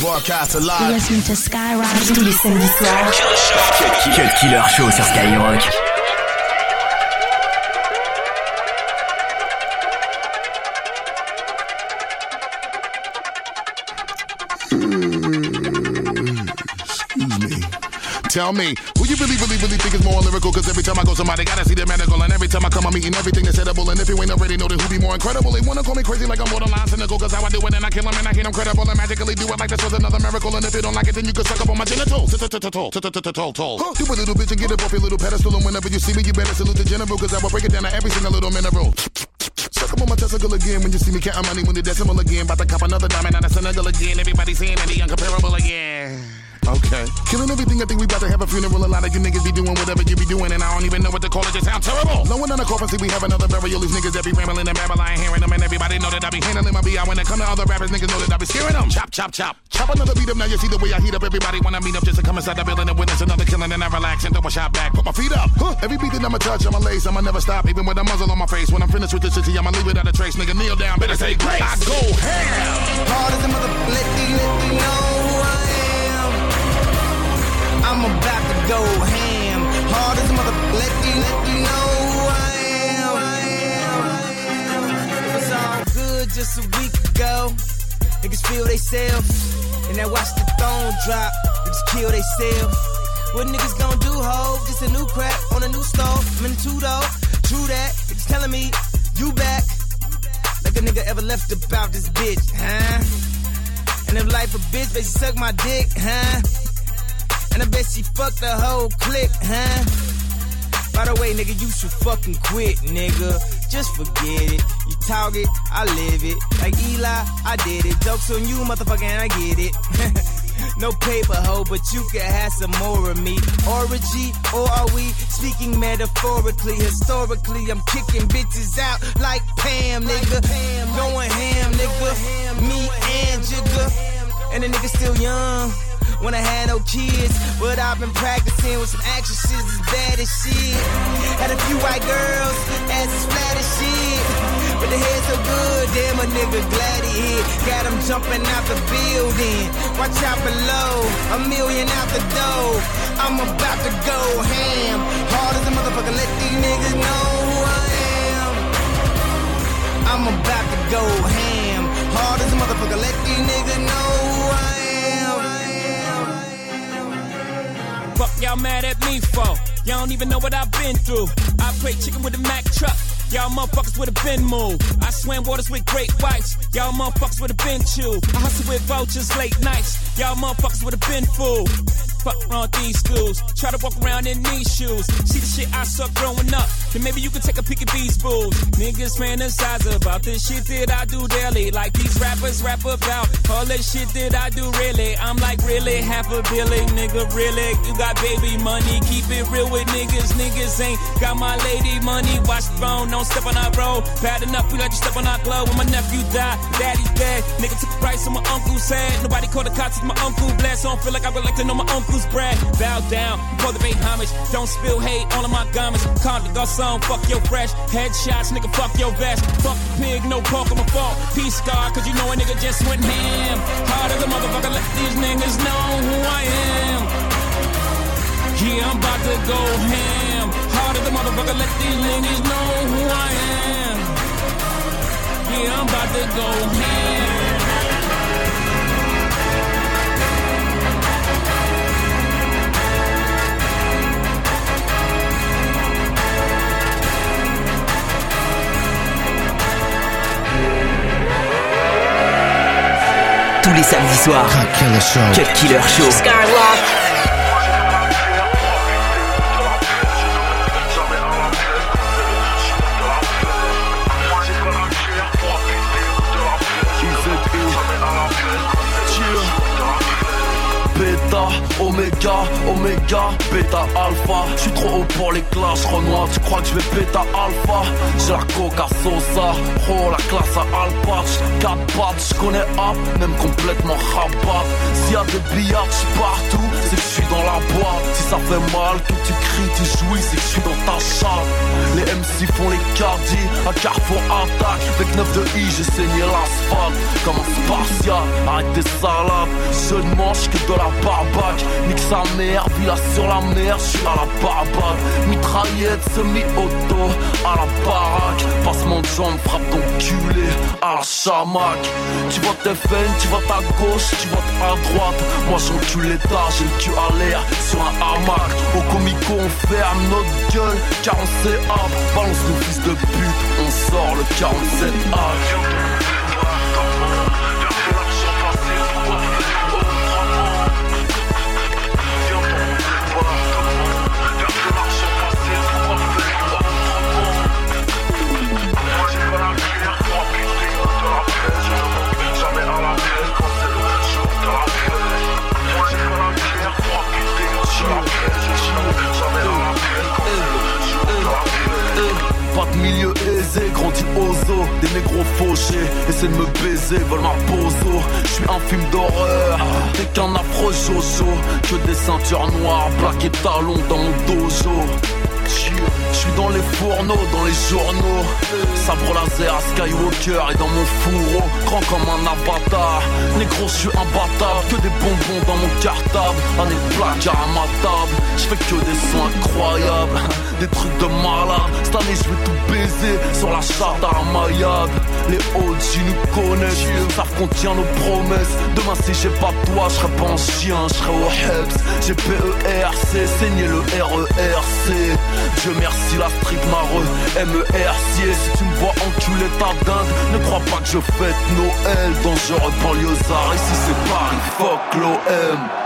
Broadcast alive. Listen to Skyrock. Tous les samedis soirs. Cut Killer Show sur Skyrock. Tell me, who you really, really, really think is more lyrical? Cause every time I go, somebody gotta see the medical. And every time I come, I'm eating everything that's edible. And if you ain't already know, then who be more incredible? They wanna call me crazy like I'm borderline cynical. Cause how I do it and I kill them and I can't incredible. And magically do it like this was another miracle. And if you don't like it, then you can suck up on my genitals. You a little bitch and get up off your little pedestal. And whenever you see me, you better salute the general. Cause I will break it down to every single little mineral. Suck up on my testicle again when you see me counting money when the decimal again. About to cop another diamond out of Senegal again. Everybody saying that he uncomparable again. Okay. Killing everything, I think we about to have a funeral. A lot of you niggas be doing whatever you be doing, and I don't even know what to call it. Just sound terrible. No one on the coffin see we have another burial. These niggas that be rambling and babble, I ain't hearing them, and everybody know that I be handling my BI. When it come to other rappers, niggas know that I be scaring them. Chop, chop, chop. Chop another beat up, now you see the way I heat up. Everybody wanna meet up just to come inside the building and witness another killing, and I relax and throw a shot back. Put my feet up. Huh. Every beat that I'ma touch, I'ma lace, I'ma never stop, even with a muzzle on my face. When I'm finished with this shit, I'ma leave it out of trace. Nigga, kneel down, better say grace. I go ham. Hard as a mother, let these let you know who I am. I'm about to go ham. Hard as a mother, let these let you know who I am. It was all good just a week ago. Niggas feel they self, and I watch the throne drop. Niggas kill they self. What niggas gon' do, ho? Just a new crack on a new stove. I'm in two though. True that. Niggas telling me you back. Like a nigga ever left about this bitch, huh? And if life a bitch, she suck my dick, huh? And I bet she fucked the whole clique, huh? By the way, nigga, you should fucking quit, nigga. Just forget it. You talk it, I live it. Like Eli, I did it. Jokes on you, motherfucker, and I get it. no paper hoe, but you can have some more of me. Orgy, or are we speaking metaphorically? Historically, I'm kicking bitches out like Pam, nigga. Going ham, nigga. Me and Jigga. And the nigga still young. When I had no kids, but I've been practicing with some actresses as bad as shit. Had a few white girls, as flat as shit. But the head so good, damn a nigga glad he hit. Got him jumping out the building. Watch out below, a million out the door. I'm about to go ham. Hard as a motherfucker, let these niggas know who I am. I'm about to go ham. Hard as a motherfucker, let these niggas know who I am. Fuck y'all mad at me for? Y'all don't even know what I've been through. I play chicken with a Mack truck. Y'all motherfuckers would have been moved. I swam waters with great whites. Y'all motherfuckers would have been chewed. I hustle with vultures late nights. Y'all motherfuckers would have been fooled. Fuck around these schools. Try to walk around in these shoes. See the shit I suck growing up. Then maybe you can take a peek at these fools. Niggas fantasize about the shit that I do daily. Like these rappers rap about all the shit that I do really. I'm like really half a billion, nigga. Really, you got baby money. Keep it real with niggas. Niggas ain't got my lady money. Watch the phone, don't step on our road. Bad enough, we let you step on our glove. When my nephew died, daddy's dead. Nigga took a price on my uncle's head. Nobody called the cops, my uncle blessed. So I don't feel like I would like to know my uncle's bread. Bow down, pay homage. Don't spill hate all of my garments. Call the garçon, fuck your fresh. Headshots, nigga, fuck your vest. Fuck the pig, no pork on my fault. Peace scar, cause you know a nigga just went ham. Hard as a motherfucker, let these niggas know who I am. Yeah, I'm about to go ham. Hard as a motherfucker, let these niggas know who I am. Yeah, I'm about to go ham. Les samedis soirs. Cut Killer Show. Cut Killer Show. Skyrock. Oméga, oméga, bêta alpha. Je suis trop haut pour les classes, Renoir, tu crois que je vais bêta alpha? J'ai la coca sosa, oh la classe à alpha. 4 pattes, je connais même complètement rabat. S'il y a des billards partout, c'est que je suis dans la boîte. Si ça fait mal, que tu cries, tu jouis, c'est que je suis dans ta chatte. Les MC font les cardis, à carrefour attaque. Avec 9 de I, j'ai saigné l'asphalte. Comme un spartiate, arrête tes salades. Je ne mange que de la Nique sa mère, villa sur la mer, je suis à la barbaque. Mitraillette semi-auto, à la baraque. Passement de jambe, frappe ton culé, à la chamac. Tu vois tes veines, tu vois ta gauche, tu vois à droite. Moi j'encule l'état, j'ai le cul à l'air sur un hamac. Au comico, on ferme notre gueule, car on sait. Balance le fils de pute, on sort le 47 A. baiser, veulent Je suis un film d'horreur, t'es qu'un affreux jojo. Que des ceintures noires, plaquées talons dans mon dojo je suis dans les fourneaux, dans les journaux. Sabre laser à Skywalker et dans mon fourreau, grand comme un avatar. Négro, je suis imbattable, que des bonbons dans mon cartable. Un placard à ma table, je fais que des sons incroyables. Des trucs de malade, cette année je tout baiser sur la charte maillade. Les OG nous connaissent, savent qu'on tient nos promesses. Demain, si j'ai pas toi, je serai pas un chien, je serai au HEPS. J'ai PERC, saigné le RERC. Dieu merci la street mareux MERC Si tu me vois enculer ta dinde Ne crois pas que je fête Noël Dangereux banlieusard. Ici c'est Paris, fuck l'OM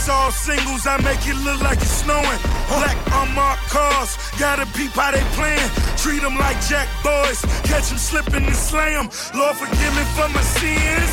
50 stacks all singles, I make it look like it's snowing. Black unmarked cars, gotta peep how they playing. Treat them like jack boys, catch them slipping and slam. Lord forgive me for my sins.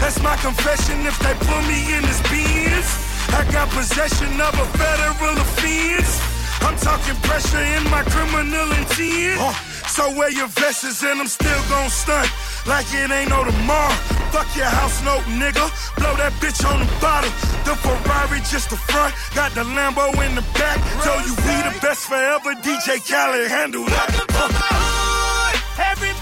That's my confession if they put me in this beans. I got possession of a federal offense. I'm talking pressure in my criminal intent. So wear your vests and I'm still gon' stunt like it ain't no tomorrow. Fuck your house note, nigga. Blow that bitch on the bottom. The Ferrari just the front, got the Lambo in the back. Tell you we the best forever. DJ Khaled handle that. Welcome to my hood. Everybody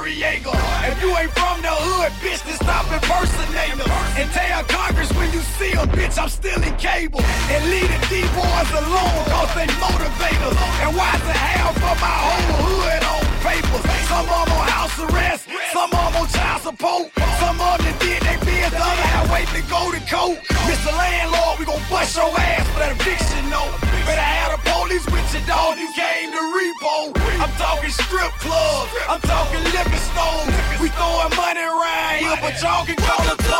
Noriega. If you ain't from the hood, bitch, then stop impersonating them. And tell Congress when you see them, bitch, I'm still in cable. And leave the D-boys alone, cause they motivate us. And why the half of my whole hood on papers? Some of them on house arrest, some of them on child support. Some of them did they bid, the other half wait to go to court. Mr. Landlord, we gon' bust your ass for that eviction note. Better have police with your dog, you came to repo. I'm talking strip clubs, I'm talking liquor stores. We throwing money around here, but y'all can call it clothes.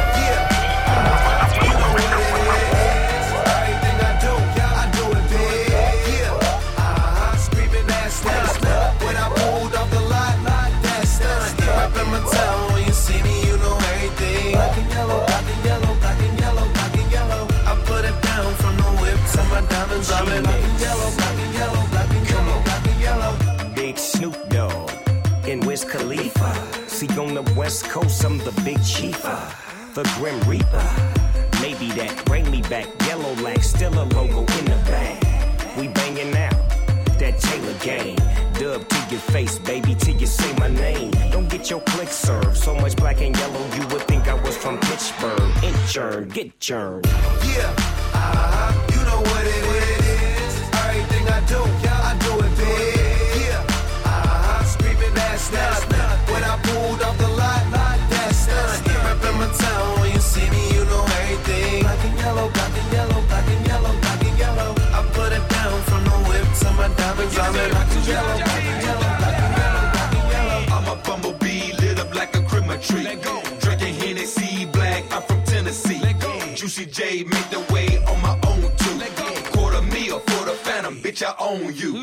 West Coast, I'm the big chiefer, the Grim Reaper. Maybe that bring me back. Yellow lack, still a logo in the bag. We banging out that Taylor gang. Dub to your face, baby, till you say my name. Don't get your click served. So much black and yellow, you would think I was from Pittsburgh. Inchurn, get churned. Yeah. Diamonds. I'm in black and yellow. I'm a bumblebee lit up like a Christmas tree. Drinking Hennessy black, I'm from Tennessee. Juicy J make the way on my own too. Quarter meal for the phantom, bitch, I own you.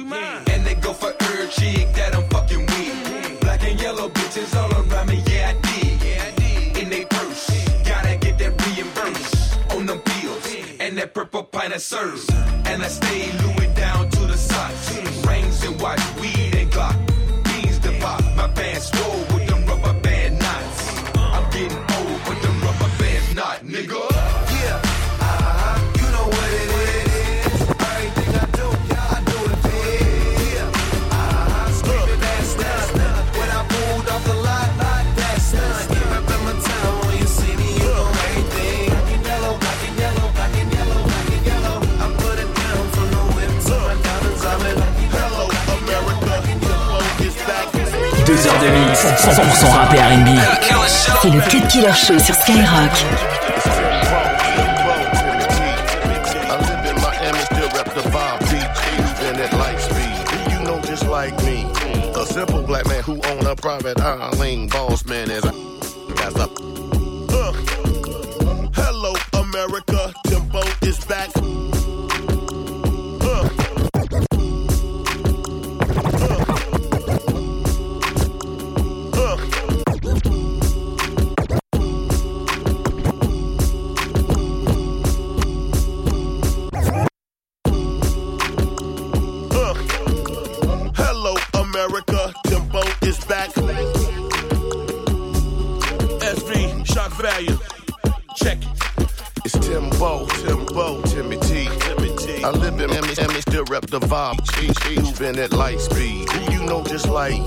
And they go for every chick that I'm fucking with. Black and yellow bitches all around me, yeah, I did. In they purse, gotta get that reimbursed on them pills. And that purple pint of serves. And I stay Louis down to the socks. Rings and watch, weed and Glock. Beans to pop, my pants swole with them rubber band knots. I'm getting old, but them rubber bands not, nigga. C'est le Cut Killer Show sur Skyrock. Like me. A simple black man who own a private island. Boss man is a. Hello, America. The vibe. Moving at light speed. Who you know just like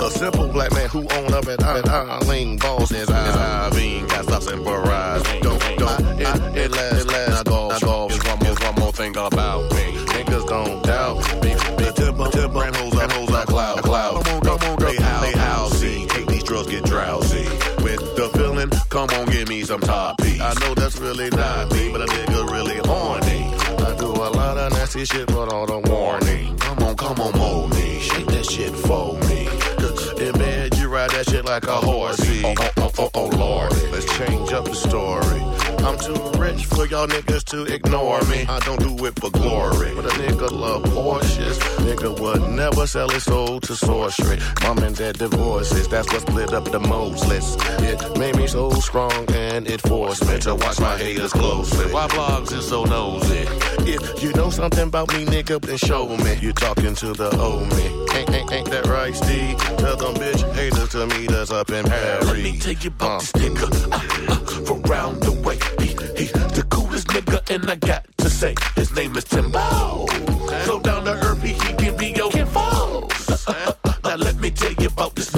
a simple black man who own up at Island Boss is I mean, got stops and barrage. Don't, don't, it, it last, last, golf, golf. Is one more, one more thing about me. Niggas don't doubt me. The timber, timber, and hoes, and hoes like cloud, cloud. Come on, come on, they howl, they howl, see. Take these drugs, get drowsy. With the feeling, come on, give me some top piece. I know that's really not me, but a nigga really nasty shit, but all the warning. Come on, come on, mold me. Shake that shit for me. Ride that shit like a horsey. Oh, oh, oh, oh, oh, Lord. Let's change up the story. I'm too rich for y'all niggas to ignore me. I don't do it for glory. But a nigga love Porsches. Nigga would never sell his soul to sorcery. Mom and dad divorces. That's what split up the Moses. It made me so strong and it forced me to watch my haters closely. Why blogs is so nosy? If you know something about me, nigga, then show me. You talking to the old me. Ain't, ain't, ain't that right, Steve? Tell them bitch haters to meet us up in Paris. Let me tell you about this nigga uh, uh, from round the way. He, he the coolest nigga, and I got to say his name is Timbo. So down to earth, he, he can be your kinfolk. Uh, uh, uh, now let me tell you about this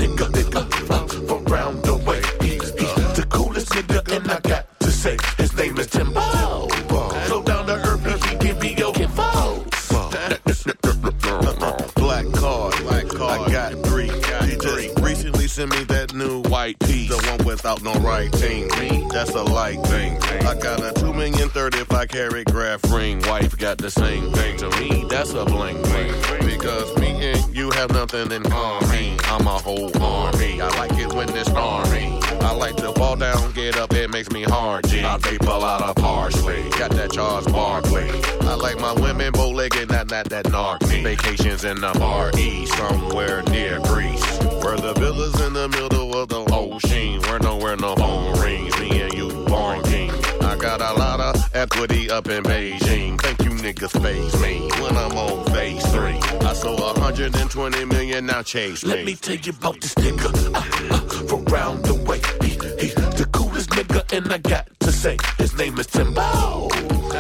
without no writing. Me, that's a light thing. I got a two million thirty-five carat graph ring. Wife got the same thing. To me, that's a bling bling. Because me and you have nothing in common. I'm a whole army. I like it when it's stormy. I like to fall down, get up, it makes me hard. G. I vape a lot of parsley. Got that Charles Barkley. I like my women bow legged, not not that narc. Vacations in the East, somewhere near Greece. Where the villas in the middle of the ocean. Where nowhere no phone rings. Me and you born king. I got a lot of equity up in Beijing. Thank you niggas face me when I'm on phase three. I sold 120 million, now chase me. Let me tell you about this nigga uh, uh, from round the way. He, he the coolest nigga, and I got to say his name is Timbo.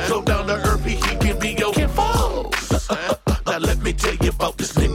So down to earth, he, he can be your kinfolk. Uh, uh, uh, now let me tell you about this nigga